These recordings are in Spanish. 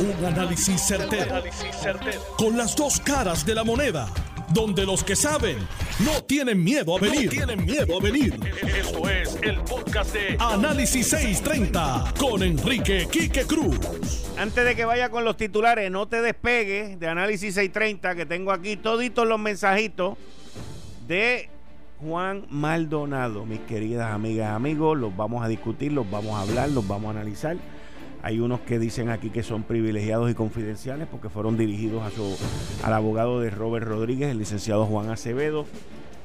Un análisis certero, Con las dos caras de la moneda. Donde los que saben no tienen miedo a venir. tienen miedo a venir. Esto es el podcast de Análisis 630 con Enrique Quique Cruz. Antes de que vaya con los titulares, no te despegues de Análisis 630 que tengo aquí toditos los mensajitos de Juan Maldonado, mis queridas amigas, amigos, los vamos a discutir, los vamos a hablar, los vamos a analizar. Hay unos que dicen aquí que son privilegiados y confidenciales porque fueron dirigidos a su, al abogado de Robert Rodríguez, el licenciado Juan Acevedo,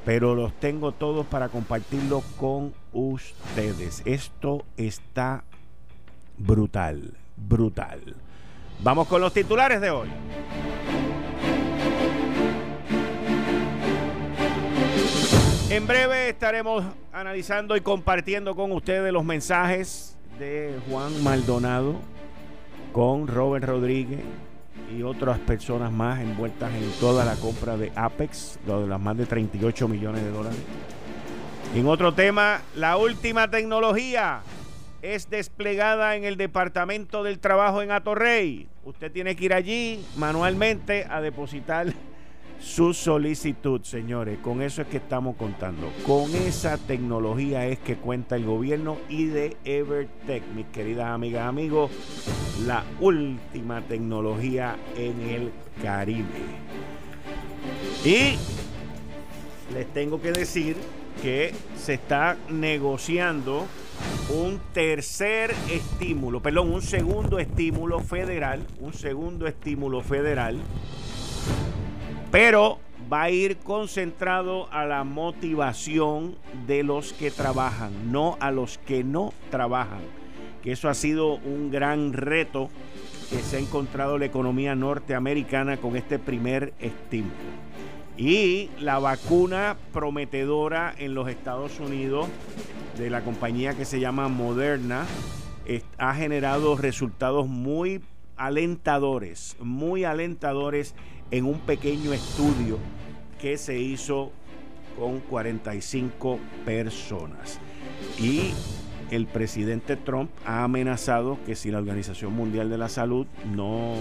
pero los tengo todos para compartirlo con ustedes. Esto está brutal, brutal. Vamos con los titulares de hoy. En breve estaremos analizando y compartiendo con ustedes los mensajes de Juan Maldonado con Robert Rodríguez y otras personas más envueltas en toda la compra de Apex, de las más de 38 millones de dólares. En otro tema, la última tecnología es desplegada en el Departamento del Trabajo en Atorrey. Usted tiene que ir allí manualmente a depositar su solicitud, señores. Con eso es que estamos contando. Con esa tecnología es que cuenta el gobierno y de Evertech, mis queridas amigas, amigos, la última tecnología en el Caribe. Y les tengo que decir que se está negociando un tercer estímulo, perdón, un segundo estímulo federal, un segundo estímulo federal pero va a ir concentrado a la motivación de los que trabajan, no a los que no trabajan. Que eso ha sido un gran reto que se ha encontrado la economía norteamericana con este primer estímulo. Y la vacuna prometedora en los Estados Unidos de la compañía que se llama Moderna ha generado resultados muy alentadores, muy alentadores en un pequeño estudio que se hizo con 45 personas. Y el presidente Trump ha amenazado que si la Organización Mundial de la Salud no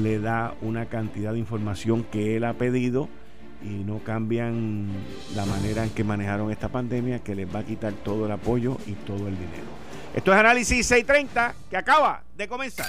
le da una cantidad de información que él ha pedido y no cambian la manera en que manejaron esta pandemia, que les va a quitar todo el apoyo y todo el dinero. Esto es Análisis 630 que acaba de comenzar.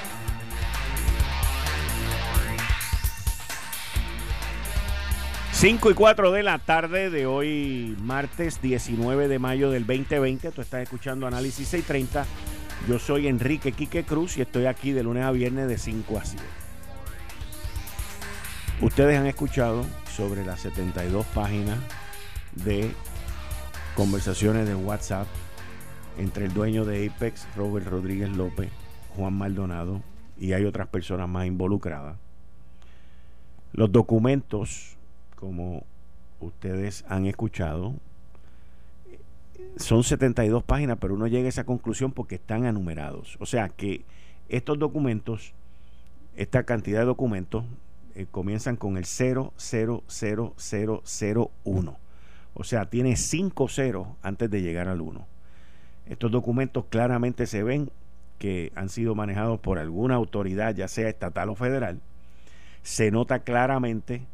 5 y 4 de la tarde de hoy, martes 19 de mayo del 2020. Tú estás escuchando Análisis 630. Yo soy Enrique Quique Cruz y estoy aquí de lunes a viernes de 5 a 7. Ustedes han escuchado sobre las 72 páginas de conversaciones de WhatsApp entre el dueño de Apex, Robert Rodríguez López, Juan Maldonado y hay otras personas más involucradas. Los documentos como ustedes han escuchado, son 72 páginas, pero uno llega a esa conclusión porque están enumerados. O sea que estos documentos, esta cantidad de documentos, eh, comienzan con el 000001. O sea, tiene 5 ceros antes de llegar al 1. Estos documentos claramente se ven que han sido manejados por alguna autoridad, ya sea estatal o federal. Se nota claramente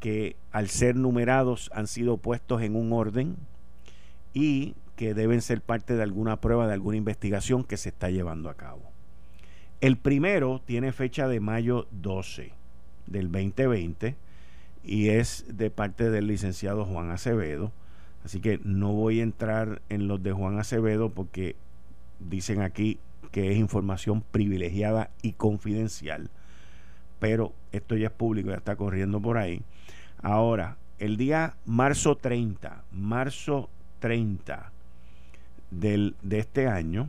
que al ser numerados han sido puestos en un orden y que deben ser parte de alguna prueba, de alguna investigación que se está llevando a cabo. El primero tiene fecha de mayo 12 del 2020 y es de parte del licenciado Juan Acevedo. Así que no voy a entrar en los de Juan Acevedo porque dicen aquí que es información privilegiada y confidencial. Pero esto ya es público, ya está corriendo por ahí. Ahora, el día marzo 30, marzo 30 del, de este año.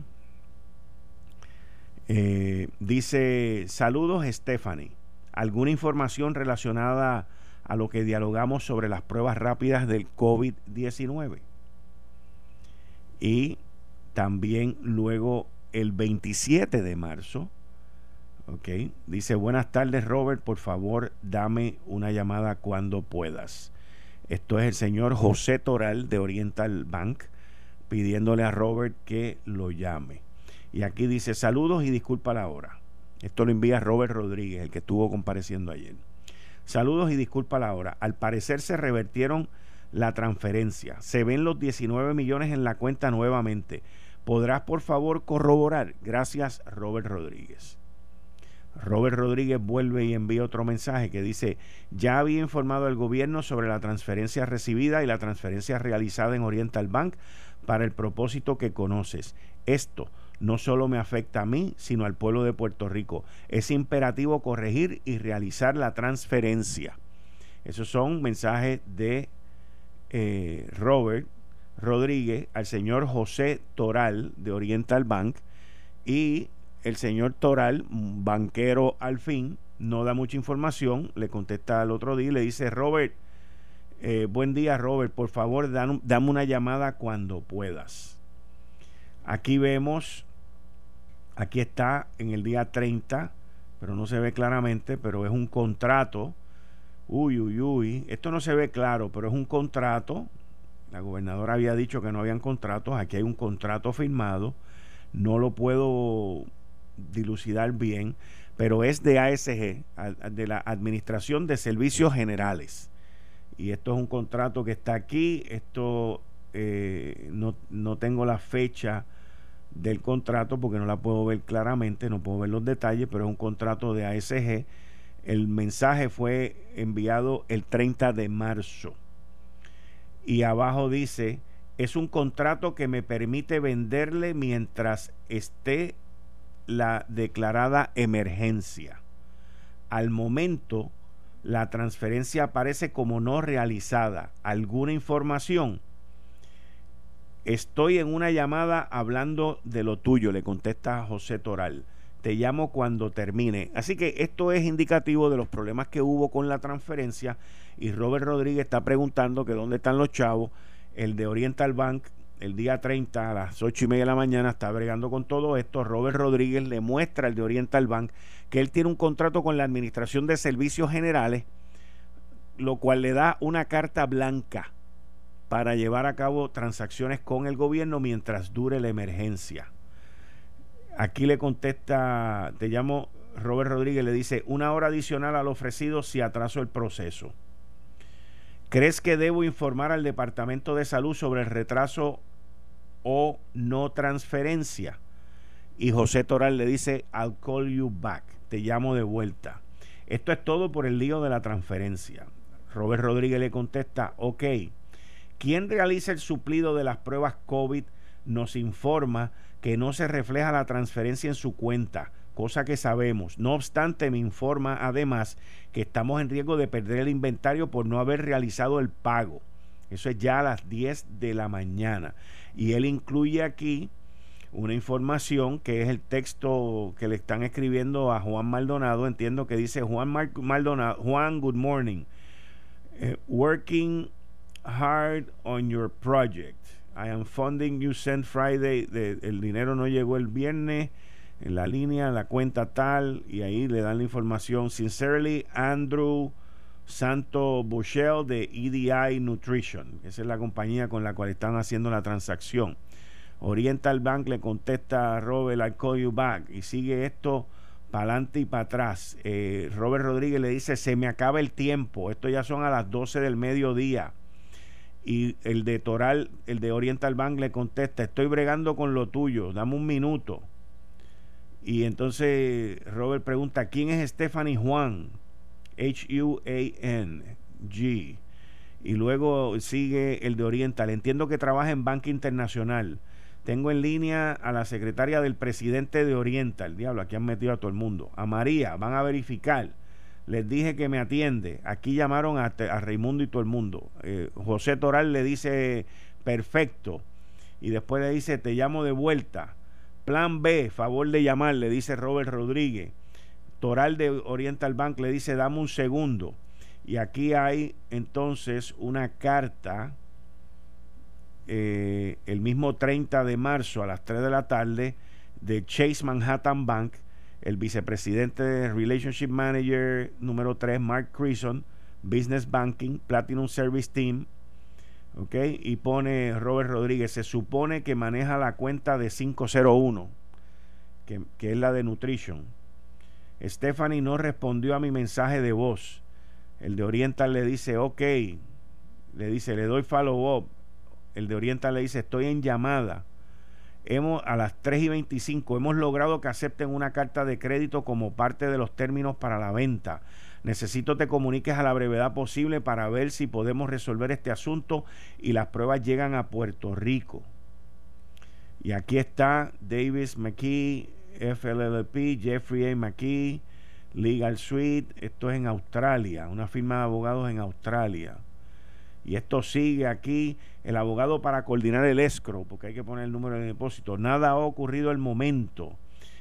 Eh, dice, saludos Stephanie. ¿Alguna información relacionada a lo que dialogamos sobre las pruebas rápidas del COVID-19? Y también luego el 27 de marzo, dice, buenas tardes Robert, por favor dame una llamada cuando puedas. Esto es el señor José Toral de Oriental Bank pidiéndole a Robert que lo llame. Y aquí dice saludos y disculpa la hora. Esto lo envía Robert Rodríguez, el que estuvo compareciendo ayer. Saludos y disculpa la hora. Al parecer se revertieron la transferencia. Se ven los 19 millones en la cuenta nuevamente. ¿Podrás por favor corroborar? Gracias, Robert Rodríguez. Robert Rodríguez vuelve y envía otro mensaje que dice, ya había informado al gobierno sobre la transferencia recibida y la transferencia realizada en Oriental Bank para el propósito que conoces. Esto no solo me afecta a mí, sino al pueblo de Puerto Rico. Es imperativo corregir y realizar la transferencia. Esos son mensajes de eh, Robert Rodríguez al señor José Toral de Oriental Bank y el señor Toral, banquero al fin, no da mucha información, le contesta al otro día y le dice, Robert, eh, buen día Robert, por favor dame una llamada cuando puedas. Aquí vemos, aquí está en el día 30, pero no se ve claramente, pero es un contrato. Uy, uy, uy, esto no se ve claro, pero es un contrato. La gobernadora había dicho que no habían contratos, aquí hay un contrato firmado. No lo puedo dilucidar bien, pero es de ASG, de la Administración de Servicios Generales y esto es un contrato que está aquí, esto eh, no, no tengo la fecha del contrato porque no la puedo ver claramente, no puedo ver los detalles, pero es un contrato de ASG. El mensaje fue enviado el 30 de marzo. Y abajo dice, es un contrato que me permite venderle mientras esté la declarada emergencia. Al momento la transferencia aparece como no realizada. ¿Alguna información? Estoy en una llamada hablando de lo tuyo, le contesta José Toral. Te llamo cuando termine. Así que esto es indicativo de los problemas que hubo con la transferencia y Robert Rodríguez está preguntando que dónde están los chavos. El de Oriental Bank el día 30 a las 8 y media de la mañana está bregando con todo esto. Robert Rodríguez le muestra al de Oriental Bank que él tiene un contrato con la Administración de Servicios Generales, lo cual le da una carta blanca para llevar a cabo transacciones con el gobierno mientras dure la emergencia. Aquí le contesta, te llamo Robert Rodríguez, le dice una hora adicional al ofrecido si atraso el proceso. ¿Crees que debo informar al Departamento de Salud sobre el retraso o no transferencia. Y José Toral le dice, I'll call you back, te llamo de vuelta. Esto es todo por el lío de la transferencia. Robert Rodríguez le contesta, ok, quien realiza el suplido de las pruebas COVID nos informa que no se refleja la transferencia en su cuenta, cosa que sabemos. No obstante, me informa además que estamos en riesgo de perder el inventario por no haber realizado el pago. Eso es ya a las 10 de la mañana. Y él incluye aquí una información que es el texto que le están escribiendo a Juan Maldonado. Entiendo que dice Juan Maldonado, Juan, good morning. Eh, working hard on your project. I am funding you sent Friday. el dinero no llegó el viernes en la línea, la cuenta tal, y ahí le dan la información. Sincerely, Andrew Santo Bushel de EDI Nutrition. Esa es la compañía con la cual están haciendo la transacción. Oriental Bank le contesta a Robert, I call you back. Y sigue esto para adelante y para atrás. Eh, Robert Rodríguez le dice, se me acaba el tiempo. Esto ya son a las 12 del mediodía. Y el de Toral, el de Oriental Bank le contesta, estoy bregando con lo tuyo, dame un minuto. Y entonces Robert pregunta, ¿quién es Stephanie Juan? H-U-A-N-G. Y luego sigue el de Oriental. Entiendo que trabaja en Banca Internacional. Tengo en línea a la secretaria del presidente de Oriental. Diablo, aquí han metido a todo el mundo. A María, van a verificar. Les dije que me atiende. Aquí llamaron a, Raimundo y todo el mundo. Eh, José Toral le dice perfecto. Y después le dice, te llamo de vuelta. Plan B, favor de llamar, le dice Robert Rodríguez. Toral de Oriental Bank le dice, dame un segundo. Y aquí hay entonces una carta eh, el mismo 30 de marzo a las 3 de la tarde de Chase Manhattan Bank, el vicepresidente de Relationship Manager número 3, Mark Creason, Business Banking, Platinum Service Team. Y pone Robert Rodríguez, se supone que maneja la cuenta de 501, que, que es la de Nutrition. Stephanie no respondió a mi mensaje de voz. El de Oriental le dice, ok, le dice, le doy follow up el de Oriental le dice, estoy en llamada. Hemos, a las 3 y 25 hemos logrado que acepten una carta de crédito como parte de los términos para la venta. Necesito te comuniques a la brevedad posible para ver si podemos resolver este asunto y las pruebas llegan a Puerto Rico. Y aquí está Davis McKee, FLLP, Jeffrey A. McKee, Legal Suite. Esto es en Australia, una firma de abogados en Australia. Y esto sigue aquí el abogado para coordinar el escro, porque hay que poner el número de depósito. Nada ha ocurrido al momento.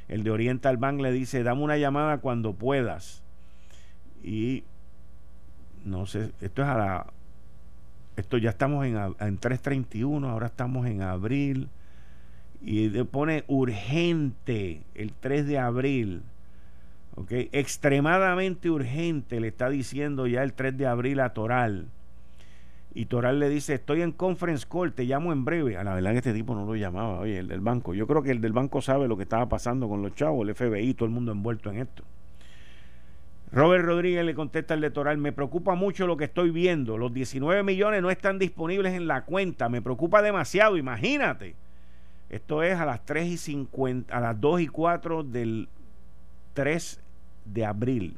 El de Oriental Bank le dice, dame una llamada cuando puedas. Y no sé, esto es a la... Esto ya estamos en, en 331, ahora estamos en abril. Y pone urgente el 3 de abril. ¿ok? Extremadamente urgente, le está diciendo ya el 3 de abril a Toral y Toral le dice, estoy en conference call, te llamo en breve. A la verdad que este tipo no lo llamaba, oye, el del banco. Yo creo que el del banco sabe lo que estaba pasando con los chavos, el FBI, todo el mundo envuelto en esto. Robert Rodríguez le contesta al de Toral, me preocupa mucho lo que estoy viendo. Los 19 millones no están disponibles en la cuenta, me preocupa demasiado, imagínate. Esto es a las 3 y 50, a las 2 y 4 del 3 de abril.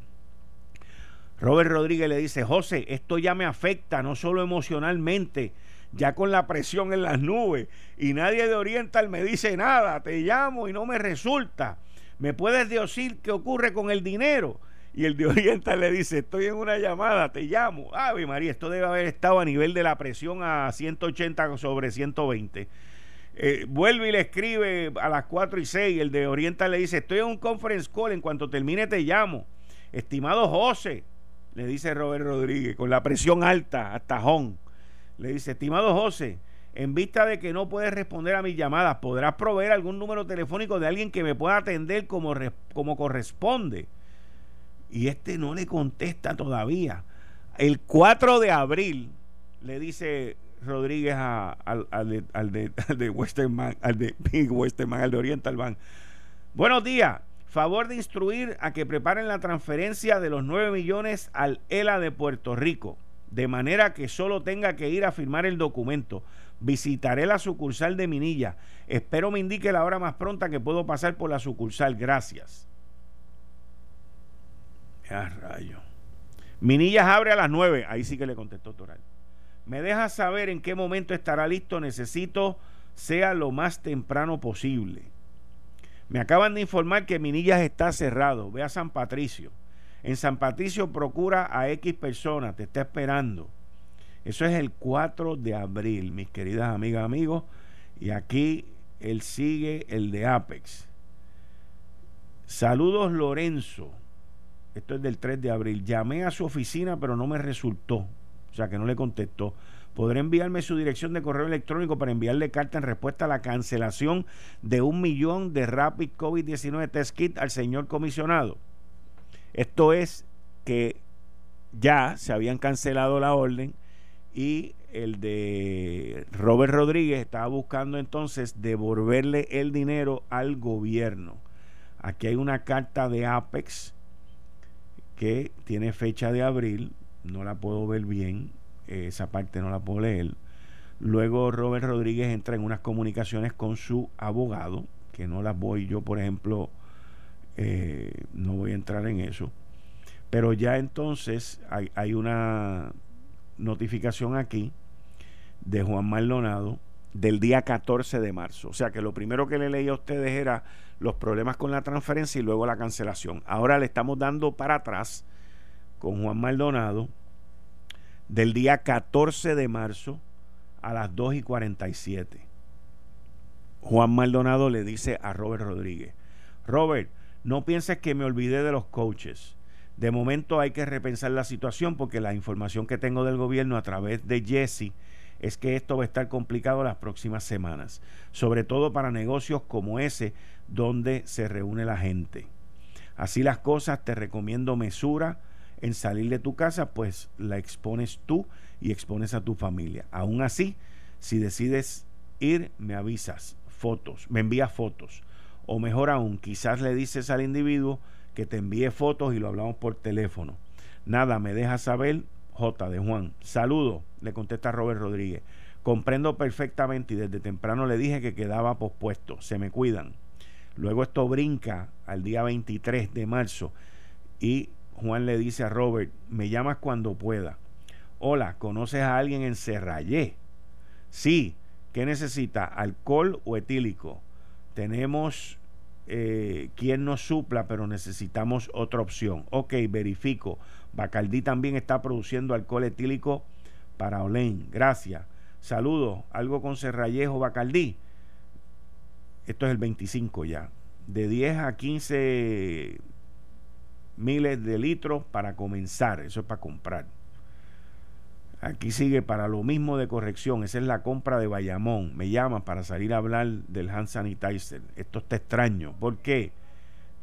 Robert Rodríguez le dice, José, esto ya me afecta, no solo emocionalmente, ya con la presión en las nubes y nadie de Oriental me dice nada, te llamo y no me resulta. ¿Me puedes decir qué ocurre con el dinero? Y el de Oriental le dice, estoy en una llamada, te llamo. Ave María, esto debe haber estado a nivel de la presión a 180 sobre 120. Eh, vuelve y le escribe a las 4 y 6. El de Oriental le dice, estoy en un conference call, en cuanto termine te llamo. Estimado José, le dice Robert Rodríguez, con la presión alta, hasta tajón. Le dice, estimado José, en vista de que no puedes responder a mis llamadas, ¿podrás proveer algún número telefónico de alguien que me pueda atender como, como corresponde? Y este no le contesta todavía. El 4 de abril le dice Rodríguez al, de, al, de, al de Western al de Big Western al de Oriental Bank. Buenos días favor de instruir a que preparen la transferencia de los 9 millones al ELA de Puerto Rico, de manera que solo tenga que ir a firmar el documento. Visitaré la sucursal de Minilla. Espero me indique la hora más pronta que puedo pasar por la sucursal. Gracias. Ya rayo. Minillas abre a las 9. Ahí sí que le contestó Toral. Me deja saber en qué momento estará listo. Necesito sea lo más temprano posible. Me acaban de informar que Minillas está cerrado. Ve a San Patricio. En San Patricio procura a X personas, te está esperando. Eso es el 4 de abril, mis queridas amigas, amigos. Y aquí él sigue el de Apex. Saludos Lorenzo. Esto es del 3 de abril. Llamé a su oficina, pero no me resultó. O sea que no le contestó podrá enviarme su dirección de correo electrónico para enviarle carta en respuesta a la cancelación de un millón de Rapid COVID-19 Test Kit al señor comisionado. Esto es que ya se habían cancelado la orden y el de Robert Rodríguez estaba buscando entonces devolverle el dinero al gobierno. Aquí hay una carta de Apex que tiene fecha de abril, no la puedo ver bien, esa parte no la puedo leer. Luego Robert Rodríguez entra en unas comunicaciones con su abogado, que no las voy yo, por ejemplo, eh, no voy a entrar en eso. Pero ya entonces hay, hay una notificación aquí de Juan Maldonado del día 14 de marzo. O sea que lo primero que le leí a ustedes era los problemas con la transferencia y luego la cancelación. Ahora le estamos dando para atrás con Juan Maldonado del día 14 de marzo a las 2 y 47. Juan Maldonado le dice a Robert Rodríguez, Robert, no pienses que me olvidé de los coaches. De momento hay que repensar la situación porque la información que tengo del gobierno a través de Jesse es que esto va a estar complicado las próximas semanas, sobre todo para negocios como ese donde se reúne la gente. Así las cosas, te recomiendo mesura en salir de tu casa, pues la expones tú y expones a tu familia. Aún así, si decides ir, me avisas, fotos, me envías fotos. O mejor aún, quizás le dices al individuo que te envíe fotos y lo hablamos por teléfono. Nada, me deja saber, J de Juan. Saludo, le contesta Robert Rodríguez. Comprendo perfectamente y desde temprano le dije que quedaba pospuesto. Se me cuidan. Luego esto brinca al día 23 de marzo y Juan le dice a Robert, me llamas cuando pueda. Hola, ¿conoces a alguien en Serrayé? Sí, ¿qué necesita? ¿Alcohol o etílico? Tenemos eh, quien nos supla, pero necesitamos otra opción. Ok, verifico. Bacardí también está produciendo alcohol etílico para Olén. Gracias. Saludos. ¿Algo con Serrallejo Bacardí? Esto es el 25 ya. De 10 a 15 miles de litros para comenzar. Eso es para comprar. Aquí sigue para lo mismo de corrección. Esa es la compra de Bayamón. Me llama para salir a hablar del hand sanitizer. Esto está extraño. ¿Por qué?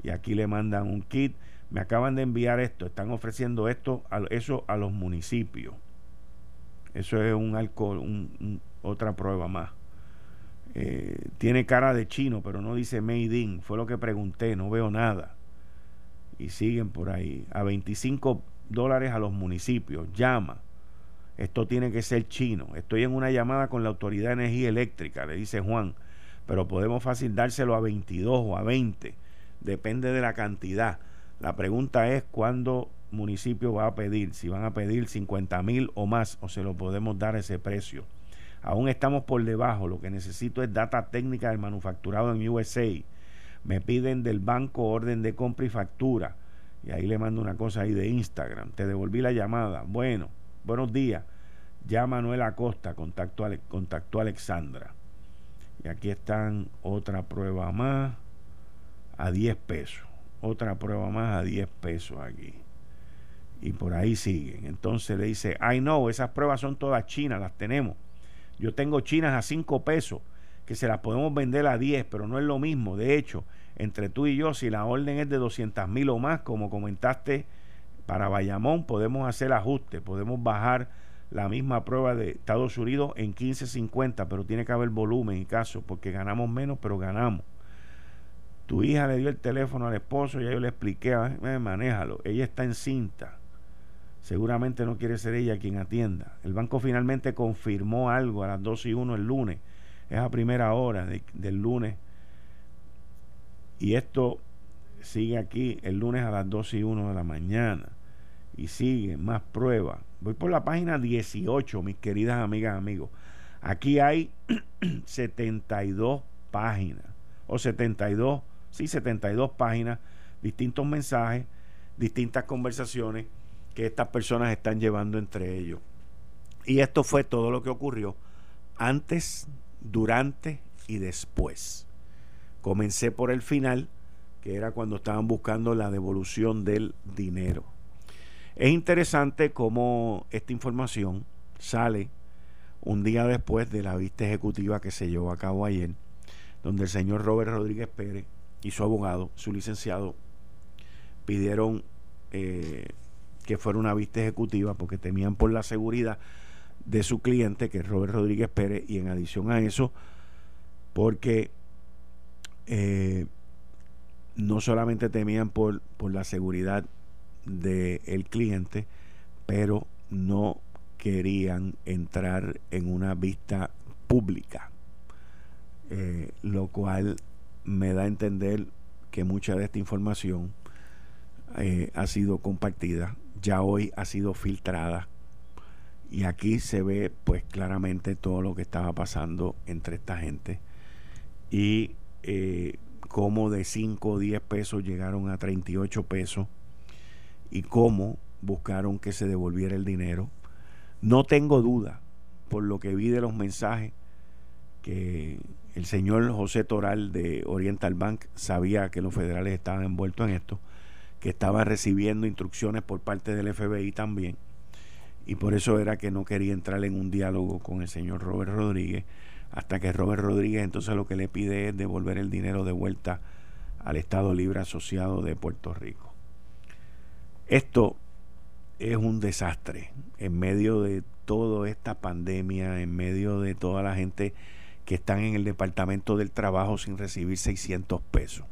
Y aquí le mandan un kit. Me acaban de enviar esto. Están ofreciendo esto, a, eso a los municipios. Eso es un alcohol, otra prueba más. Eh, tiene cara de chino, pero no dice made in. Fue lo que pregunté. No veo nada. Y siguen por ahí. A 25 dólares a los municipios. Llama esto tiene que ser chino. Estoy en una llamada con la Autoridad de Energía Eléctrica, le dice Juan, pero podemos fácil dárselo a 22 o a 20, depende de la cantidad. La pregunta es cuándo municipio va a pedir, si van a pedir 50 mil o más, o se lo podemos dar ese precio. Aún estamos por debajo, lo que necesito es data técnica del manufacturado en USA. Me piden del banco orden de compra y factura. Y ahí le mando una cosa ahí de Instagram. Te devolví la llamada. Bueno, Buenos días. Ya Manuel Acosta contactó, a Alexandra. Y aquí están otra prueba más a 10 pesos. Otra prueba más a 10 pesos aquí. Y por ahí siguen. Entonces le dice, ay no, esas pruebas son todas chinas, las tenemos. Yo tengo chinas a 5 pesos, que se las podemos vender a 10, pero no es lo mismo. De hecho, entre tú y yo, si la orden es de 200 mil o más, como comentaste para Bayamón podemos hacer ajustes, podemos bajar la misma prueba de Estados Unidos en 15.50, pero tiene que haber volumen y caso, porque ganamos menos, pero ganamos. Tu hija le dio el teléfono al esposo, ya yo le expliqué, eh, manéjalo, ella está en cinta. Seguramente no quiere ser ella quien atienda. El banco finalmente confirmó algo a las 12 y 1 el lunes. Es a primera hora del lunes. Y esto sigue aquí el lunes a las 12 y 1 de la mañana y sigue más pruebas. Voy por la página 18, mis queridas amigas, amigos. Aquí hay 72 páginas, o 72, sí, 72 páginas, distintos mensajes, distintas conversaciones que estas personas están llevando entre ellos. Y esto fue todo lo que ocurrió antes, durante y después. Comencé por el final, que era cuando estaban buscando la devolución del dinero. Es interesante cómo esta información sale un día después de la vista ejecutiva que se llevó a cabo ayer, donde el señor Robert Rodríguez Pérez y su abogado, su licenciado, pidieron eh, que fuera una vista ejecutiva porque temían por la seguridad de su cliente, que es Robert Rodríguez Pérez, y en adición a eso, porque eh, no solamente temían por, por la seguridad del cliente, pero no querían entrar en una vista pública, eh, lo cual me da a entender que mucha de esta información eh, ha sido compartida, ya hoy ha sido filtrada y aquí se ve pues claramente todo lo que estaba pasando entre esta gente y eh, cómo de 5 o 10 pesos llegaron a 38 pesos y cómo buscaron que se devolviera el dinero. No tengo duda por lo que vi de los mensajes, que el señor José Toral de Oriental Bank sabía que los federales estaban envueltos en esto, que estaba recibiendo instrucciones por parte del FBI también, y por eso era que no quería entrar en un diálogo con el señor Robert Rodríguez, hasta que Robert Rodríguez entonces lo que le pide es devolver el dinero de vuelta al Estado Libre Asociado de Puerto Rico. Esto es un desastre en medio de toda esta pandemia, en medio de toda la gente que están en el Departamento del Trabajo sin recibir 600 pesos.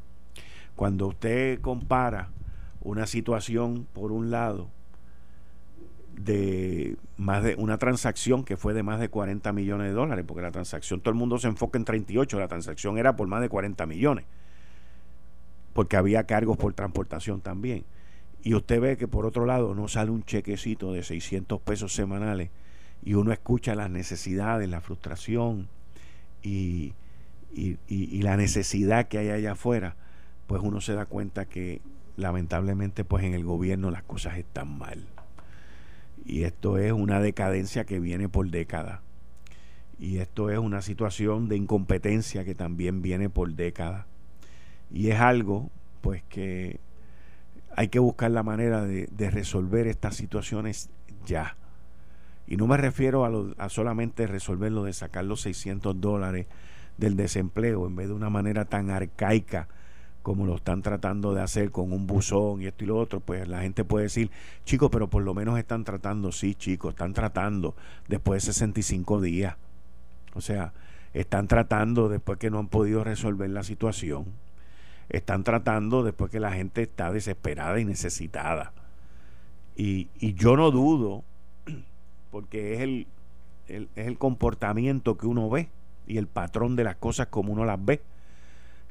Cuando usted compara una situación, por un lado, de más de una transacción que fue de más de 40 millones de dólares, porque la transacción, todo el mundo se enfoca en 38, la transacción era por más de 40 millones, porque había cargos por transportación también. Y usted ve que por otro lado no sale un chequecito de 600 pesos semanales y uno escucha las necesidades, la frustración y, y, la necesidad que hay allá afuera, pues uno se da cuenta que lamentablemente pues en el gobierno las cosas están mal. Y esto es una decadencia que viene por décadas. Y esto es una situación de incompetencia que también viene por décadas. Y es algo pues que hay que buscar la manera de, resolver estas situaciones ya. Y no me refiero a, a solamente resolver lo de sacar los 600 dólares del desempleo en vez de una manera tan arcaica como lo están tratando de hacer con un buzón y esto y lo otro, pues la gente puede decir, chicos, pero por lo menos están tratando, sí, chicos, están tratando después de 65 días. O sea, están tratando después que no han podido resolver la situación están tratando después que la gente está desesperada y necesitada. Y, yo no dudo, porque es el, es el comportamiento que uno ve y el patrón de las cosas como uno las ve.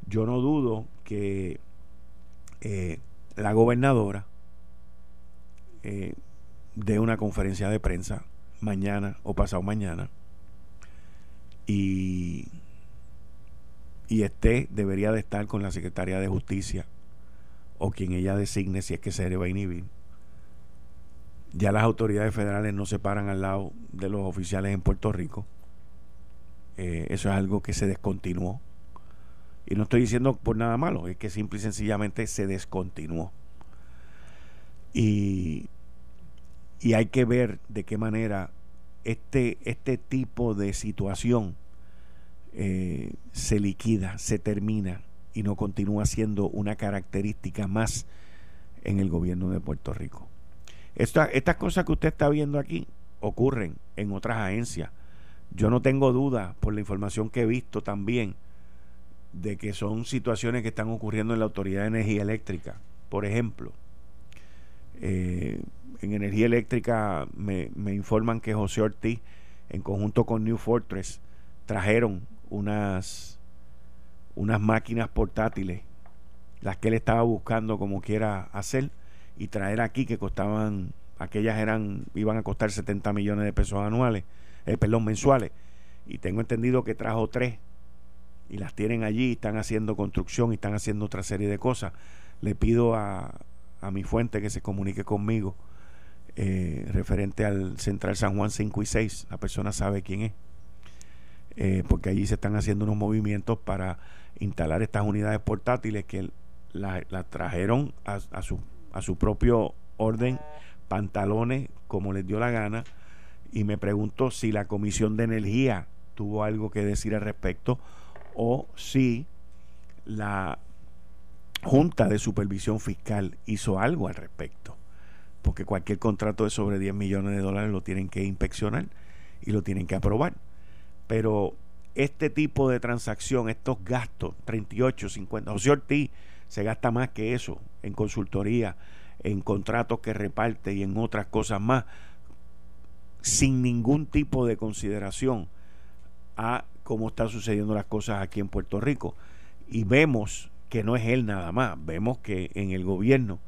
Yo no dudo que eh, la gobernadora eh, dé una conferencia de prensa mañana o pasado mañana y y esté, debería de estar con la Secretaría de Justicia o quien ella designe si es que se le va a inhibir. Ya las autoridades federales no se paran al lado de los oficiales en Puerto Rico. Eh, eso es algo que se descontinuó. Y no estoy diciendo por nada malo, es que simple y sencillamente se descontinuó. Y, y hay que ver de qué manera este, este tipo de situación eh, se liquida, se termina y no continúa siendo una característica más en el gobierno de Puerto Rico. estas cosas que usted está viendo aquí ocurren en otras agencias. Yo no tengo duda, por la información que he visto también, de que son situaciones que están ocurriendo en la Autoridad de Energía Eléctrica. Por ejemplo, eh, en Energía Eléctrica me, me informan que José Ortiz, en conjunto con New Fortress, trajeron unas, unas máquinas portátiles, las que él estaba buscando como quiera hacer, y traer aquí que costaban, aquellas eran, iban a costar 70 millones de pesos anuales, eh, perdón, mensuales. Y tengo entendido que trajo tres y las tienen allí, están haciendo construcción y están haciendo otra serie de cosas. Le pido a, a mi fuente que se comunique conmigo eh, referente al Central San Juan 5 y 6. La persona sabe quién es. Eh, porque allí se están haciendo unos movimientos para instalar estas unidades portátiles que las la trajeron a, su, a su propio orden, pantalones, como les dio la gana, y me pregunto si la Comisión de Energía tuvo algo que decir al respecto o si la Junta de Supervisión Fiscal hizo algo al respecto. Porque cualquier contrato de sobre 10 millones de dólares lo tienen que inspeccionar y lo tienen que aprobar. Pero este tipo de transacción, estos gastos, 38, 50, José Ortiz se gasta más que eso en consultoría, en contratos que reparte y en otras cosas más, sin ningún tipo de consideración a cómo están sucediendo las cosas aquí en Puerto Rico. Y vemos que no es él nada más, vemos que en el gobierno,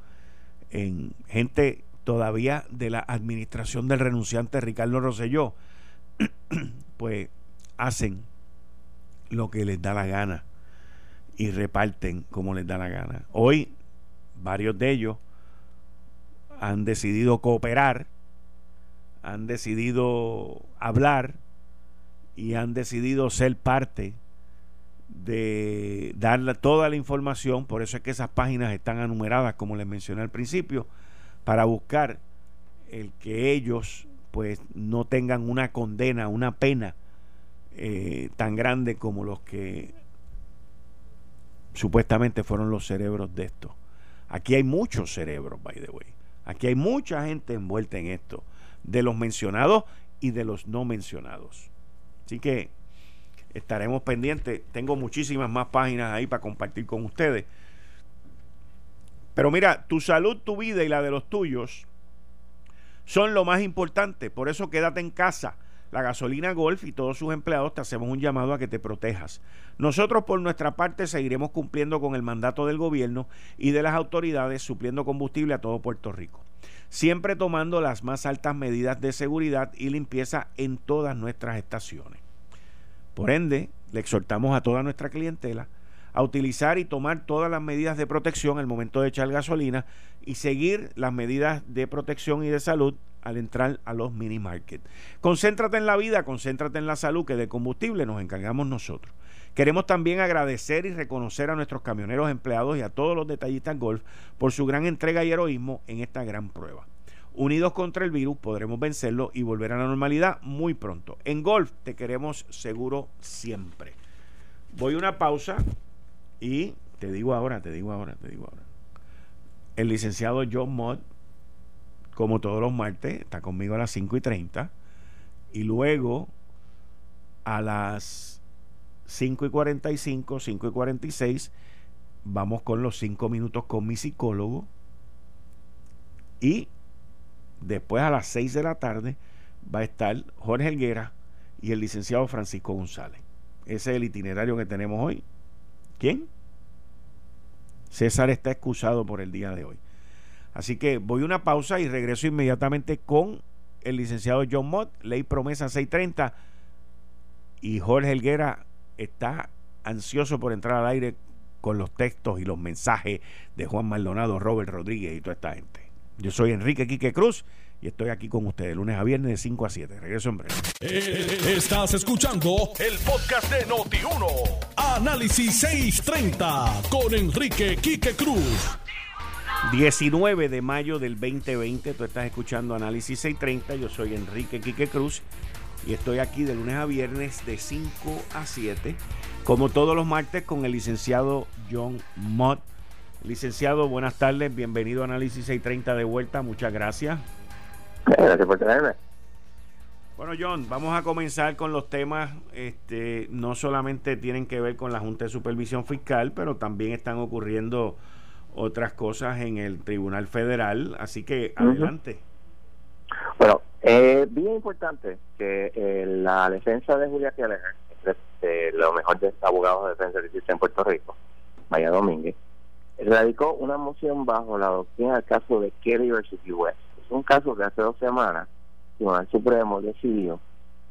en gente todavía de la administración del renunciante Ricardo Rosselló, pues hacen lo que les da la gana y reparten como les da la gana. Hoy varios de ellos han decidido cooperar, han decidido hablar y han decidido ser parte de dar toda la información, por eso es que esas páginas están enumeradas, como les mencioné al principio, para buscar el que ellos pues no tengan una condena, una pena eh, tan grande como los que supuestamente fueron los cerebros de esto. Aquí hay muchos cerebros, by the way. Aquí hay mucha gente envuelta en esto, de los mencionados y de los no mencionados. Así que estaremos pendientes. Tengo muchísimas más páginas ahí para compartir con ustedes. Pero mira, tu salud, tu vida y la de los tuyos son lo más importante. Por eso quédate en casa. La gasolina Golf y todos sus empleados te hacemos un llamado a que te protejas. Nosotros por nuestra parte seguiremos cumpliendo con el mandato del gobierno y de las autoridades supliendo combustible a todo Puerto Rico. Siempre tomando las más altas medidas de seguridad y limpieza en todas nuestras estaciones. Por ende, le exhortamos a toda nuestra clientela a utilizar y tomar todas las medidas de protección al momento de echar gasolina y seguir las medidas de protección y de salud al entrar a los mini market. Concéntrate en la vida, concéntrate en la salud, que de combustible nos encargamos nosotros. Queremos también agradecer y reconocer a nuestros camioneros empleados y a todos los detallistas golf por su gran entrega y heroísmo en esta gran prueba. Unidos contra el virus podremos vencerlo y volver a la normalidad muy pronto. En golf te queremos seguro siempre. Voy a una pausa y te digo ahora, te digo ahora, te digo ahora. El licenciado John Mott como todos los martes, está conmigo a las 5 y 30. Y luego a las 5 y 45, 5 y 46, vamos con los 5 minutos con mi psicólogo. Y después a las 6 de la tarde va a estar Jorge Helguera y el licenciado Francisco González. Ese es el itinerario que tenemos hoy. ¿Quién? César está excusado por el día de hoy. Así que voy a una pausa y regreso inmediatamente con el licenciado John Mott, Ley Promesa 630. Y Jorge Helguera está ansioso por entrar al aire con los textos y los mensajes de Juan Maldonado, Robert Rodríguez y toda esta gente. Yo soy Enrique Quique Cruz y estoy aquí con ustedes lunes a viernes de 5 a 7. Regreso en breve. Eh, estás escuchando el podcast de Noti1. Análisis 630 con Enrique Quique Cruz. 19 de mayo del 2020, tú estás escuchando Análisis 630, yo soy Enrique Quique Cruz y estoy aquí de lunes a viernes de 5 a 7, como todos los martes con el licenciado John Mott. Licenciado, buenas tardes, bienvenido a Análisis 630 de vuelta, muchas gracias. Gracias por tenerme. Bueno, John, vamos a comenzar con los temas, este, no solamente tienen que ver con la Junta de Supervisión Fiscal, pero también están ocurriendo otras cosas en el Tribunal Federal, así que adelante. Bueno, es bien importante que eh, la defensa de Julia Keller, de, lo mejor de abogados de defensa que en Puerto Rico, Maya Domínguez, radicó una moción bajo la doctrina del caso de Kelly versus US. Es un caso que hace dos semanas el Tribunal Supremo decidió,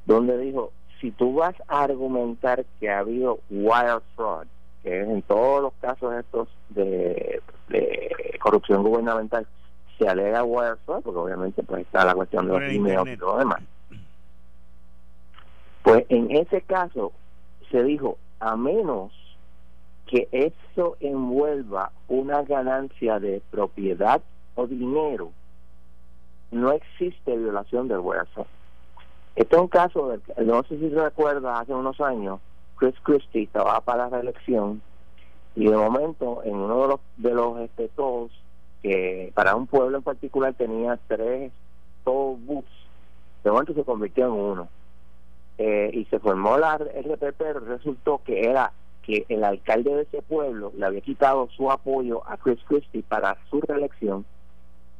donde dijo, si tú vas a argumentar que ha habido wire fraud, que en todos los casos estos de, corrupción gubernamental se alega wire fraud, porque obviamente pues está la cuestión de los emails y todo lo demás. Pues en ese caso se dijo, a menos que eso envuelva una ganancia de propiedad o dinero, no existe violación del wire fraud. Este es un caso, no sé si se recuerda, hace unos años, Chris Christie estaba para la reelección y de momento en uno de los de los este, que para un pueblo en particular tenía tres toll booths de momento se convirtió en uno. Eh, y se formó la RPP resultó que era que el alcalde de ese pueblo le había quitado su apoyo a Chris Christie para su reelección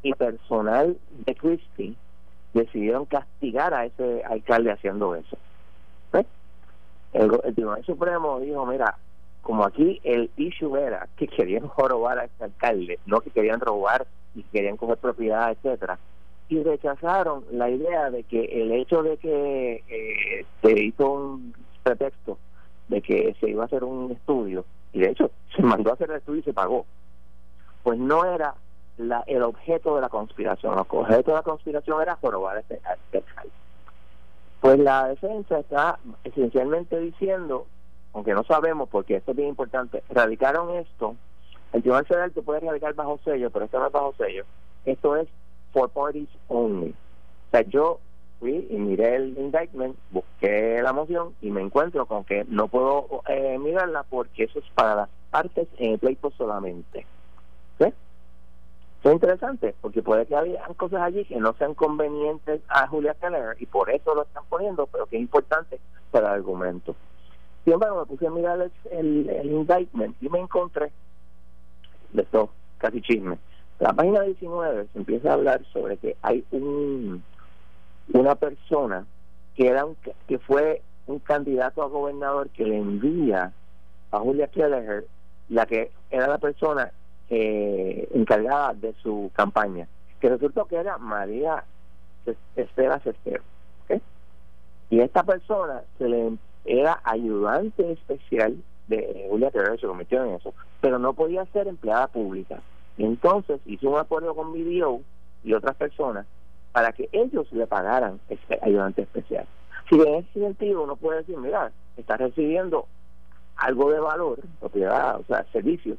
y personal de Christie decidieron castigar a ese alcalde haciendo eso. El, Tribunal Supremo dijo, mira, como aquí el issue era que querían robar a este alcalde, no que querían robar y querían coger propiedad, etcétera, y rechazaron la idea de que el hecho de que eh, se hizo un pretexto de que se iba a hacer un estudio, y de hecho se mandó a hacer el estudio y se pagó, pues no era la, el objeto de la conspiración, el objeto de la conspiración era robar a este, a este alcalde. Pues la defensa está esencialmente diciendo, aunque no sabemos, porque esto es bien importante, radicaron esto. El Tribunal Federal te puede radicar bajo sello, pero esto no es bajo sello. Esto es for parties only. O sea, yo fui y miré el indictment, busqué la moción y me encuentro con que no puedo eh, mirarla porque eso es para las partes en el pleito solamente. ¿Sí? es interesante porque puede que haya cosas allí que no sean convenientes a Julia Keller y por eso lo están poniendo, pero que es importante para el argumento. Sin embargo, me puse a mirar el, el, indictment y me encontré de esto casi chisme. La página 19 se empieza a hablar sobre que hay un una persona que era un, que fue un candidato a gobernador que le envía a Julia Keller la que era la persona eh, encargada de su campaña, que resultó que era María Estela Cestero. Y esta persona se le era ayudante especial de Julia Terrero, se convirtió en eso, pero no podía ser empleada pública. Entonces hizo un acuerdo con BDO y otras personas para que ellos le pagaran este ayudante especial. Si en ese sentido uno puede decir, mira, está recibiendo algo de valor, propiedad, o sea, servicios,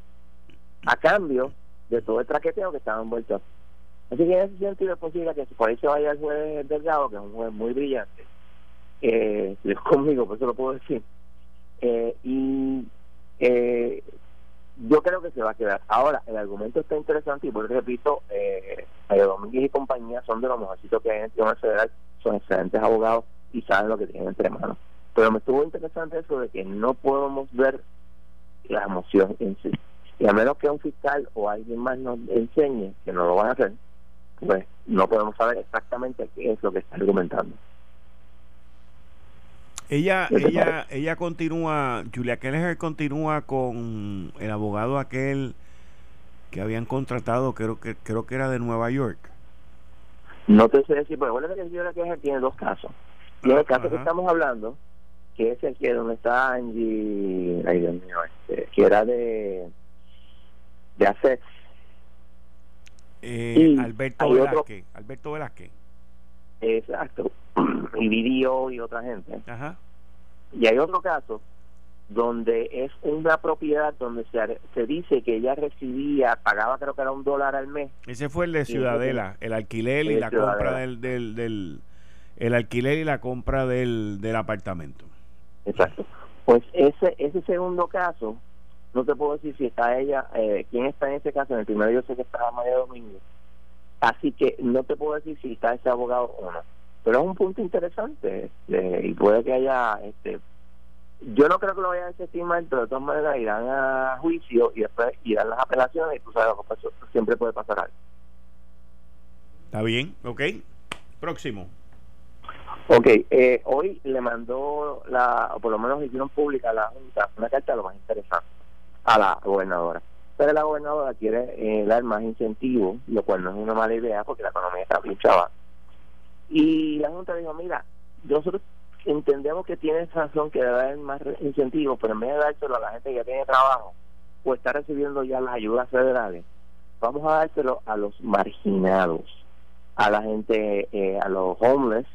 a cambio de todo el traqueteo que estaba envuelto. Así que en ese sentido es posible que por ahí se vaya el juez Delgado, que es un juez muy brillante, eh, conmigo, por eso lo puedo decir, eh, y eh, yo creo que se va a quedar. Ahora, el argumento está interesante y por repito, eh, Domínguez y compañía son de los mejorcitos que hay en el Tribunal Federal, son excelentes abogados y saben lo que tienen entre manos. Pero me estuvo interesante eso de que no podemos ver la emoción en sí. Y a menos que un fiscal o alguien más nos enseñe que no lo van a hacer, pues no podemos saber exactamente qué es lo que está argumentando. Ella, ella, ella continúa, Julia Keller continúa con el abogado aquel que habían contratado, creo que creo que era de Nueva York. No te sé decir, pero bueno, que Julia Keller tiene dos casos. Y el caso que estamos hablando, que es el que donde está Angie, ay Dios mío, este, que era de de hacer eh, Alberto Velázquez Alberto Velázquez exacto y Vidio y otra gente Ajá. y hay otro caso donde es una propiedad donde se, se dice que ella recibía, pagaba creo que era un dólar al mes. Ese fue el de Ciudadela, el alquiler y la compra del, del, del, el alquiler y la compra del, del apartamento. Exacto. Pues ese ese segundo caso no te puedo decir si está ella, eh, quién está en ese caso. En el primero yo sé que estaba María Domingo. Así que no te puedo decir si está ese abogado o no. Pero es un punto interesante este, y puede que haya. este Yo no creo que lo vaya a desestimar, pero de todas maneras irán a juicio y después irán las apelaciones y tú sabes lo que pasó. Siempre puede pasar algo. Está bien, ok. Próximo. Ok, eh, hoy le mandó, la, o por lo menos hicieron pública la Junta, una carta lo más interesante a la gobernadora. Pero la gobernadora quiere eh, dar más incentivos, lo cual no es una mala idea porque la economía está pinchada. Y la Junta dijo, mira, nosotros entendemos que tiene razón que dar más incentivos, pero en vez de dárselo a la gente que ya tiene trabajo o está recibiendo ya las ayudas federales, vamos a dárselo a los marginados, a la gente, eh, a los homeless,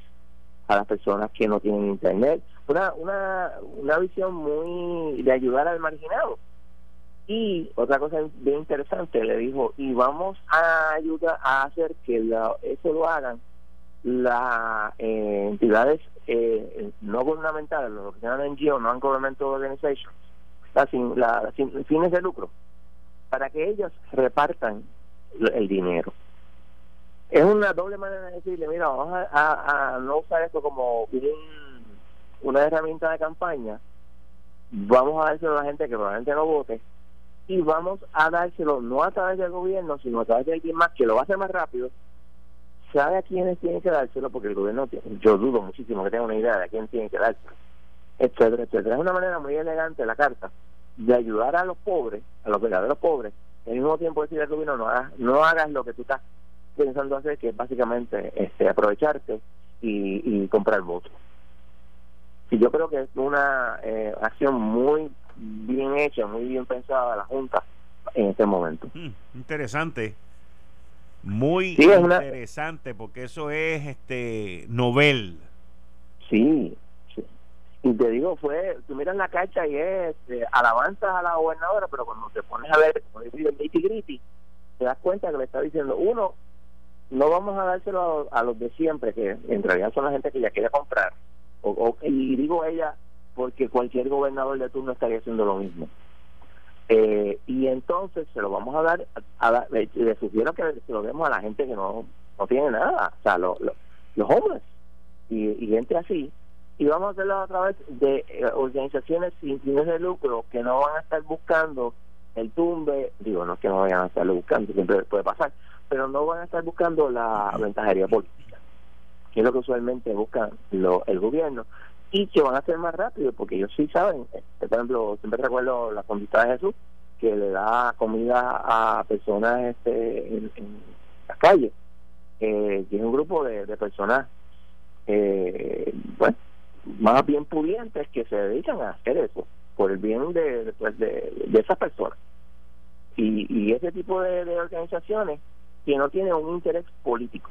a las personas que no tienen internet. Una, una, una visión muy de ayudar al marginado y otra cosa bien interesante, le dijo, y vamos a ayudar a hacer que eso lo hagan las eh, entidades eh, no gubernamentales, los que se llaman NGO, Non-Governmental Organizations, la, sin, fines de lucro, para que ellos repartan el dinero. Es una doble manera de decirle, mira, vamos a, no usar esto como un, una herramienta de campaña, vamos a dárselo a la gente que probablemente no vote, y vamos a dárselo no a través del gobierno, sino a través de alguien más que lo va a hacer más rápido, sabe a quiénes tienen que dárselo, porque el gobierno, yo dudo muchísimo que tenga una idea de a quién tiene que dárselo, etcétera, etcétera. Es una manera muy elegante la carta de ayudar a los pobres, a los verdaderos pobres, y al mismo tiempo decir al gobierno no hagas, no hagas lo que tú estás pensando hacer, que es básicamente este, aprovecharte y, comprar votos. Y yo creo que es una eh, acción muy bien hecha, muy bien pensada la Junta en este momento. Hmm, interesante. Muy interesante, porque eso es este novel. Sí, sí. Y te digo, fue, tú miras la carta y es eh, alabanzas a la gobernadora, pero cuando te pones a ver, como dice el nitty te das cuenta que le está diciendo, uno, no vamos a dárselo a, los de siempre, que en realidad son la gente que ya quiere comprar. O, y digo ella porque cualquier gobernador de turno estaría haciendo lo mismo. Eh, y entonces se lo vamos a dar, a, le, sugiero que se lo demos a la gente que no, no tiene nada, o sea, los hombres y, gente así. Y vamos a hacerlo a través de eh, organizaciones sin fines de lucro que no van a estar buscando el tumbe, digo, no es que no vayan a estarlo buscando, siempre puede pasar, pero no van a estar buscando la ventajería política, que es lo que usualmente busca lo, el gobierno, y que van a ser más rápido, porque ellos sí saben, este, por ejemplo, siempre recuerdo la conquista de Jesús, que le da comida a personas este, en, las calles, eh, y es un grupo de, personas, eh, bueno, más bien pudientes que se dedican a hacer eso por el bien de, pues, de, de, esas personas. Y, y ese tipo de, de, organizaciones que no tienen un interés político.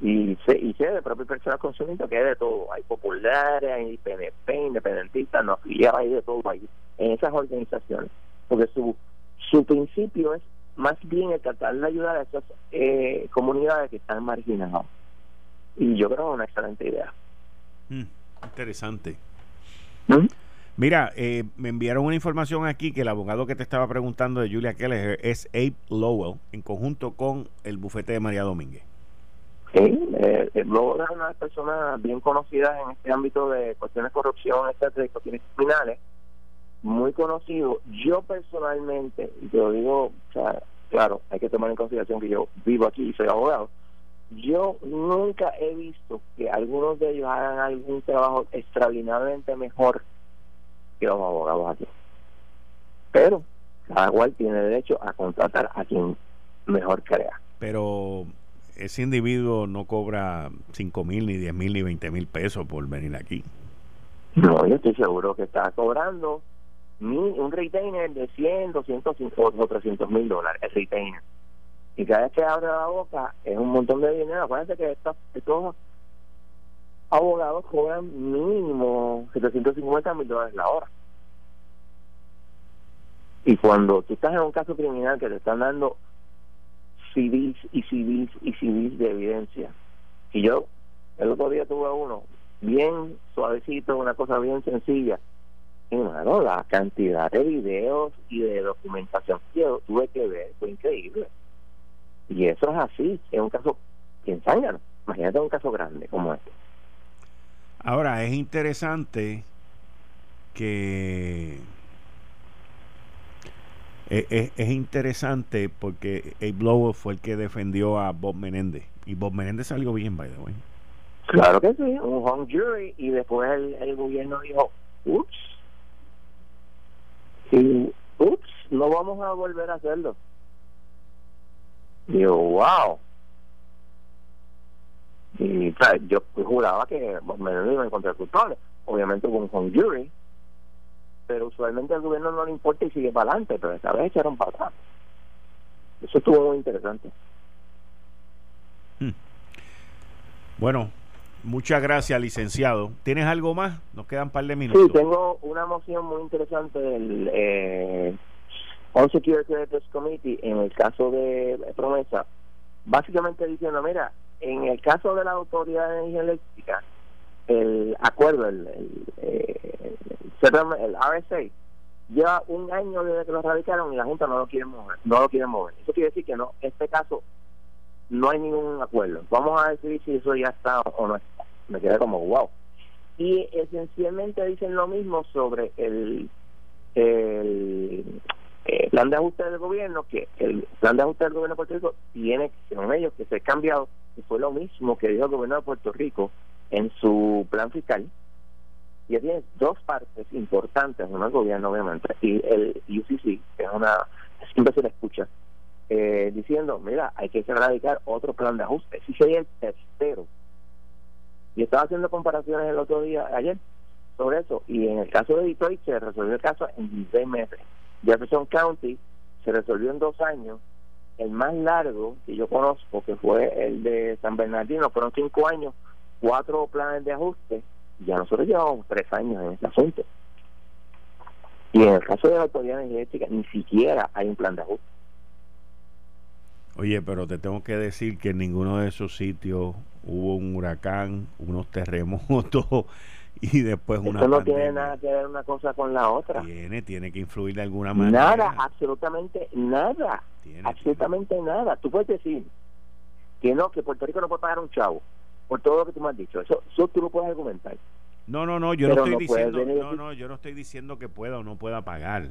Y sé, y sé de propias personas consumiendo que hay de todo. Hay populares, hay PNP, independentistas, no afiliados, hay de todo ahí en esas organizaciones. Porque su, su principio es más bien el tratar de ayudar a esas eh, comunidades que están marginadas. Y yo creo que es una excelente idea. Mm, interesante. ¿Mm? Mira, eh, me enviaron una información aquí que el abogado que te estaba preguntando de Julia Keller es Abe Lowell, en conjunto con el bufete de María Domínguez. Sí, eh, Lowell es una persona bien conocida en este ámbito de cuestiones de corrupción, etcétera, de cuestiones criminales, muy conocido. Yo personalmente, y te lo digo, claro, hay que tomar en consideración que yo vivo aquí y soy abogado, yo nunca he visto que algunos de ellos hagan algún trabajo extraordinariamente mejor que los abogados aquí. Pero cada cual tiene derecho a contratar a quien mejor crea. Pero ese individuo no cobra 5 mil, ni 10 mil, ni 20 mil pesos por venir aquí. No, yo estoy seguro que está cobrando un retainer de 100, 200 o 300 mil dólares, el retainer. Y cada vez que abre la boca es un montón de dinero. Acuérdense que estos, estos abogados cobran mínimo 750 mil dólares la hora. Y cuando tú estás en un caso criminal que te están dando civiles y civiles y civiles de evidencia, y yo el otro día tuve uno bien suavecito, una cosa bien sencilla, y bueno, la cantidad de videos y de documentación que yo tuve que ver fue increíble. Y eso es así, es un caso que. Imagínate un caso grande como este. Ahora, es interesante que es, es, interesante porque Abe Blower fue el que defendió a Bob Menéndez y Bob Menéndez salió bien, by the way. Claro que sí, un home jury y después el, el gobierno dijo, ups, y ups, no vamos a volver a hacerlo. Digo, wow. Y yo juraba que me iba a encontrar culpable. Obviamente hubo un con jury, pero usualmente al gobierno no le importa y sigue para adelante, pero esta vez echaron para atrás. Eso estuvo muy interesante. Hmm. Bueno, muchas gracias, licenciado. ¿Tienes algo más? Nos quedan un par de minutos. Sí, tengo una moción muy interesante del eh, On Security Committee en el caso de Promesa, básicamente diciendo, mira, en el caso de la Autoridad de Energía Eléctrica, el acuerdo, el, el, eh, el, lleva un año desde que lo radicaron y la Junta no lo quiere mover, no lo quiere mover. Eso quiere decir que no, en este caso no hay ningún acuerdo. Vamos a decidir si eso ya está o no está. Me quedé como wow. Y esencialmente dicen lo mismo sobre el, el eh, plan de ajuste del gobierno, que el plan de ajuste del gobierno de Puerto Rico tiene, según ellos, que ser cambiado, y fue lo mismo que dijo el gobierno de Puerto Rico en su plan fiscal. Y tiene dos partes importantes, uno el gobierno, obviamente, y el UCC, que es una, siempre se le escucha, eh, diciendo, mira, hay que erradicar otro plan de ajuste. Ese sería el tercero. Y estaba haciendo comparaciones el otro día, ayer, sobre eso. Y en el caso de Detroit se resolvió el caso en 16 meses. Jefferson County se resolvió en dos años. El más largo que yo conozco, que fue el de San Bernardino, fueron cinco años, cuatro planes de ajuste Ya nosotros llevamos tres años en este asunto. Y en el caso de la autoridad energética, ni siquiera hay un plan de ajuste. Oye, pero te tengo que decir que en ninguno de esos sitios hubo un huracán, unos terremotos y después una Eso no tiene nada que ver una cosa con la otra. Tiene, tiene que influir de alguna manera. Nada, absolutamente nada. absolutamente nada. Tú puedes decir que no, que Puerto Rico no puede pagar un chavo por todo lo que tú me has dicho. Eso, eso tú lo puedes argumentar. No, no, no, yo no estoy diciendo, no, no, yo no estoy diciendo que pueda o no pueda pagar.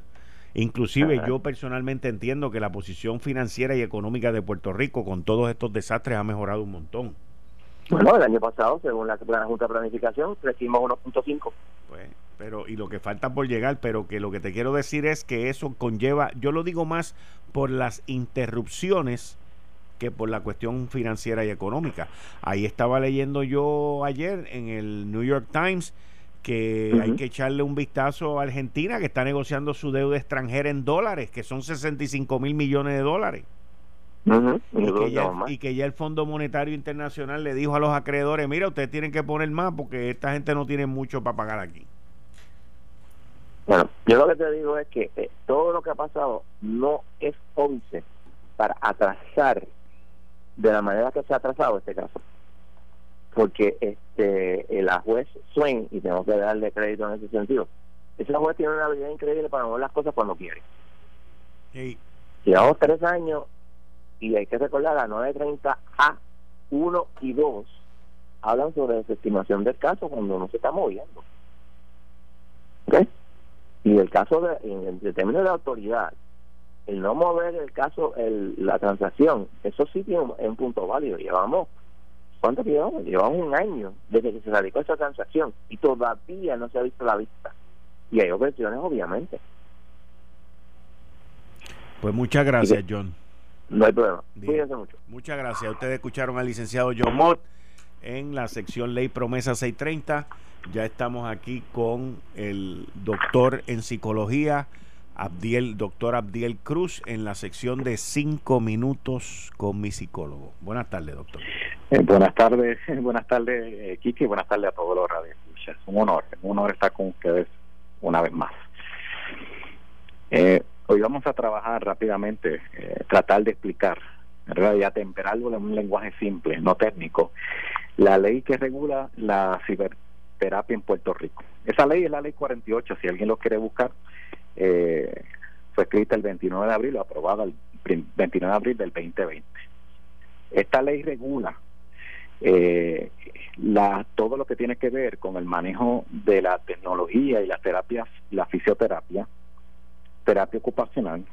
Inclusive yo personalmente entiendo que la posición financiera y económica de Puerto Rico con todos estos desastres ha mejorado un montón. Bueno, el año pasado, según la, Junta de Planificación, crecimos 1.5. Pues, pero, y lo que falta por llegar, pero que lo que te quiero decir es que eso conlleva, yo lo digo más por las interrupciones que por la cuestión financiera y económica. Ahí estaba leyendo yo ayer en el New York Times que hay que echarle un vistazo a Argentina, que está negociando su deuda extranjera en dólares, que son 65 mil millones de dólares. y, que ya, el Fondo Monetario Internacional le dijo a los acreedores, mira, ustedes tienen que poner más porque esta gente no tiene mucho para pagar aquí. Bueno, yo lo que te digo es que eh, todo lo que ha pasado no es once para atrasar de la manera que se ha trazado este caso. Porque este la juez Swain, y tengo que darle crédito en ese sentido, esa juez tiene una habilidad increíble para mover las cosas cuando quiere. Sí. Llevamos tres años y hay que recordar la 930A 1 y 2 hablan sobre desestimación del caso cuando no se está moviendo. ¿Ok? Y el caso de, en, en términos de autoridad, el no mover el caso, el, la transacción, eso sí tiene un, punto válido. Llevamos, ¿cuánto llevamos? Llevamos un año desde que se radicó esa transacción y todavía no se ha visto la vista. Y hay objeciones, obviamente. Pues muchas gracias, John. No hay problema. Cuídense mucho. Muchas gracias. Ustedes escucharon al licenciado John Mott en la sección Ley Promesa 630. Ya estamos aquí con el doctor en psicología. Abdiel, doctor Abdiel Cruz, en la sección de cinco minutos con mi psicólogo. Buenas tardes, doctor. Eh, buenas tardes, buenas tardes, eh, Kiki, buenas tardes a todos los radioescuchas. Un honor, un honor estar con ustedes una vez más. Eh, hoy vamos a trabajar rápidamente, eh, tratar de explicar, ¿verdad? y atemperarlo en un lenguaje simple, no técnico, la ley que regula la ciberterapia en Puerto Rico. Esa ley es la ley 48, si alguien lo quiere buscar eh, fue escrita el 29 de abril, aprobada el 29 de abril del 2020. Esta ley regula eh, la, todo lo que tiene que ver con el manejo de la tecnología y las terapias, la fisioterapia, terapia ocupacional,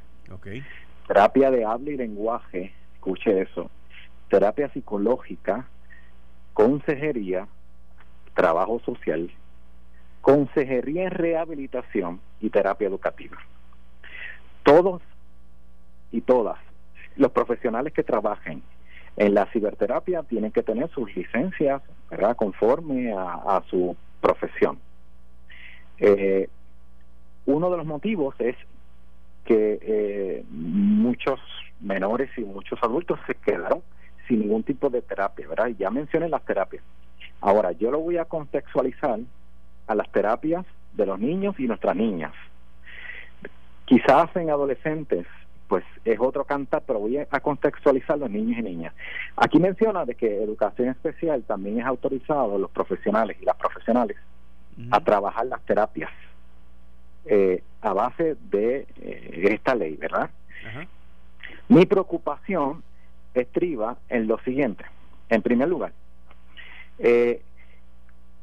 terapia de habla y lenguaje, escuche eso, terapia psicológica, consejería, trabajo social, consejería en rehabilitación y terapia educativa. Todos y todas los profesionales que trabajen en la ciberterapia tienen que tener sus licencias ¿verdad? conforme a, su profesión. Eh, uno de los motivos es que eh, muchos menores y muchos adultos se quedaron sin ningún tipo de terapia, ¿verdad? ya mencioné las terapias. Ahora, yo lo voy a contextualizar a las terapias de los niños y nuestras niñas. Quizás en adolescentes, pues es otro cantar, pero voy a contextualizar los niños y niñas. Aquí menciona de que educación especial también es autorizado los profesionales y las profesionales a trabajar las terapias eh, a base de eh, esta ley, ¿verdad? Mi preocupación estriba en lo siguiente. En primer lugar, eh,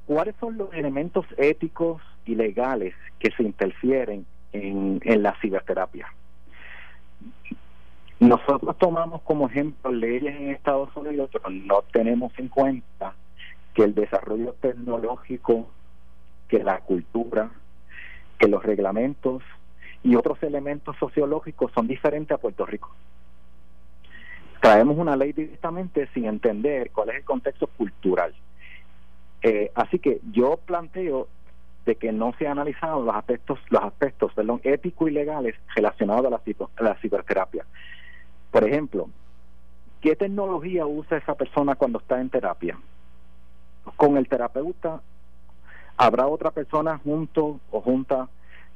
¿cuáles son los elementos éticos y legales que se interfieren en, la ciberterapia? Nosotros tomamos como ejemplo leyes en Estados Unidos, pero no tenemos en cuenta que el desarrollo tecnológico, que la cultura, que los reglamentos y otros elementos sociológicos son diferentes a Puerto Rico. Traemos una ley directamente sin entender cuál es el contexto cultural. Eh, así que yo planteo de que no se han analizado los aspectos, los aspectos, perdón, éticos y legales relacionados a la, a la ciberterapia. Por ejemplo, ¿qué tecnología usa esa persona cuando está en terapia? Con el terapeuta ¿Habrá otra persona junto o junta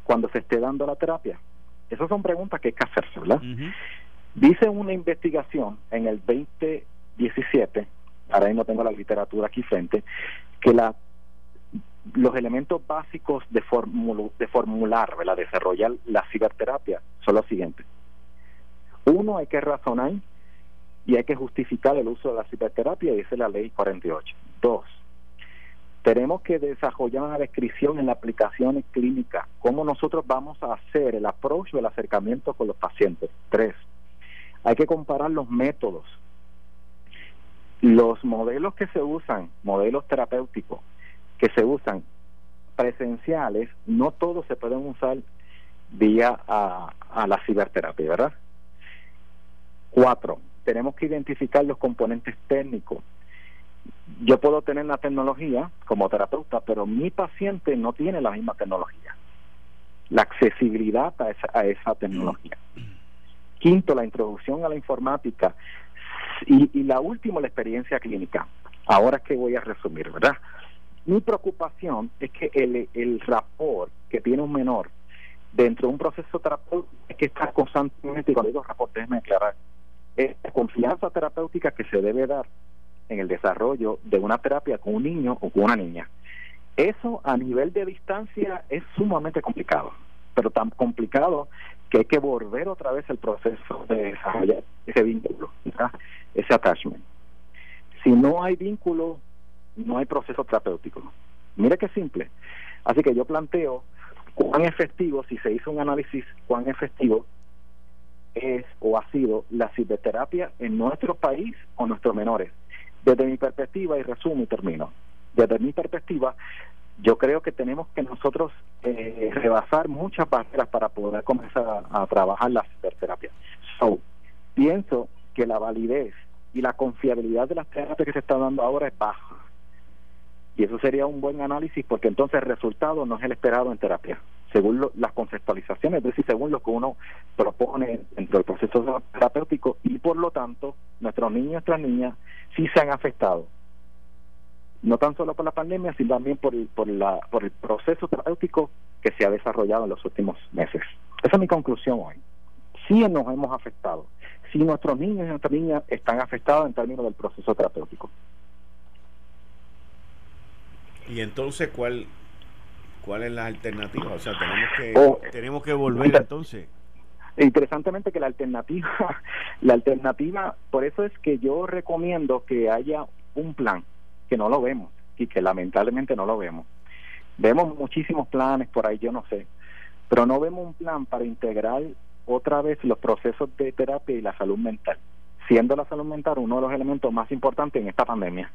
cuando se esté dando la terapia? Esas son preguntas que hay que hacerse, ¿verdad? Dice una investigación en el 2017, ahora mismo tengo la literatura aquí frente, que la los elementos básicos de, de formular, desarrollar la ciberterapia son los siguientes. Uno, hay que razonar y hay que justificar el uso de la ciberterapia, dice la ley 48. Dos, tenemos que desarrollar una descripción en la aplicación clínica, cómo nosotros vamos a hacer el approach o el acercamiento con los pacientes. Tres, hay que comparar los métodos, los modelos que se usan, modelos terapéuticos que se usan presenciales, no todos se pueden usar vía a, la ciberterapia, ¿verdad? Cuatro, tenemos que identificar los componentes técnicos yo puedo tener la tecnología como terapeuta, pero mi paciente no tiene la misma tecnología. La accesibilidad a esa, a esa tecnología. Quinto, la introducción a la informática. Y, la última, la experiencia clínica. Ahora es que voy a resumir, ¿verdad? Mi preocupación es que el, el rapport que tiene un menor dentro de un proceso terapéutico es que está constantemente, y cuando digo rapport, déjeme aclarar, es la confianza terapéutica que se debe dar en el desarrollo de una terapia con un niño o con una niña. Eso a nivel de distancia es sumamente complicado, pero tan complicado que hay que volver otra vez el proceso de desarrollar ese vínculo, ese attachment. Si no hay vínculo, no hay proceso terapéutico. Mire qué simple. Así que yo planteo cuán efectivo, si se hizo un análisis, cuán efectivo es o ha sido la ciberterapia en nuestro país o nuestros menores. Desde mi perspectiva, y resumo y termino, desde mi perspectiva, yo creo que tenemos que nosotros eh, rebasar muchas barreras para poder comenzar a, trabajar la ciberterapia. So, pienso que la validez y la confiabilidad de las terapias que se está dando ahora es baja. Y eso sería un buen análisis porque entonces el resultado no es el esperado en terapia, según las conceptualizaciones, es decir, según lo que uno propone dentro del proceso terapéutico y por lo tanto nuestros niños y nuestras niñas sí se han afectado. No tan solo por la pandemia, sino también por el, por, la, por el proceso terapéutico que se ha desarrollado en los últimos meses. Esa es mi conclusión hoy. Sí nos hemos afectado. Sí nuestros niños y nuestras niñas están afectados en términos del proceso terapéutico. Y entonces, ¿cuál, cuál es la alternativa? O sea, tenemos que, oh, tenemos que volver entonces. Interesantemente que la alternativa, la alternativa, por eso es que yo recomiendo que haya un plan, que no lo vemos y que lamentablemente no lo vemos. Vemos muchísimos planes por ahí, yo no sé, pero no vemos un plan para integrar otra vez los procesos de terapia y la salud mental, siendo la salud mental uno de los elementos más importantes en esta pandemia,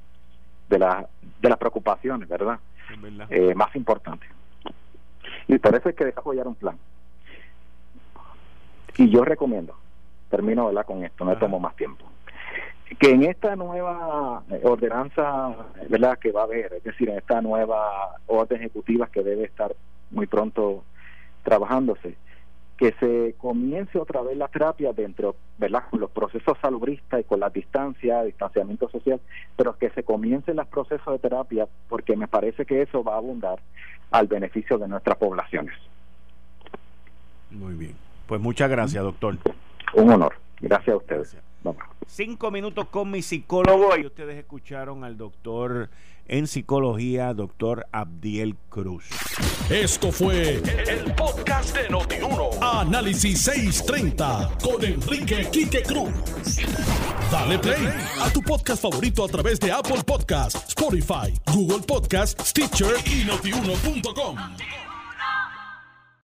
de, la, de las preocupaciones, ¿verdad? Eh, más importantes. Y por eso hay que desarrollar un plan. Y yo recomiendo, termino ¿verdad? con esto, no tomo más tiempo, que en esta nueva ordenanza verdad que va a haber, es decir, en esta nueva orden ejecutiva que debe estar muy pronto trabajándose, que se comience otra vez la terapia dentro, ¿verdad? Con los procesos salubristas y con la distancia, distanciamiento social, pero que se comiencen los procesos de terapia porque me parece que eso va a abundar al beneficio de nuestras poblaciones. Muy bien. Pues muchas gracias, doctor. Un honor. Gracias a ustedes. Cinco minutos con mi psicólogo y ustedes escucharon al doctor en psicología, doctor Abdiel Cruz. Esto fue el, podcast de Notiuno. Análisis 630 con Enrique Quique Cruz. Dale play a tu podcast favorito a través de Apple Podcasts, Spotify, Google Podcasts, Stitcher y notiuno.com.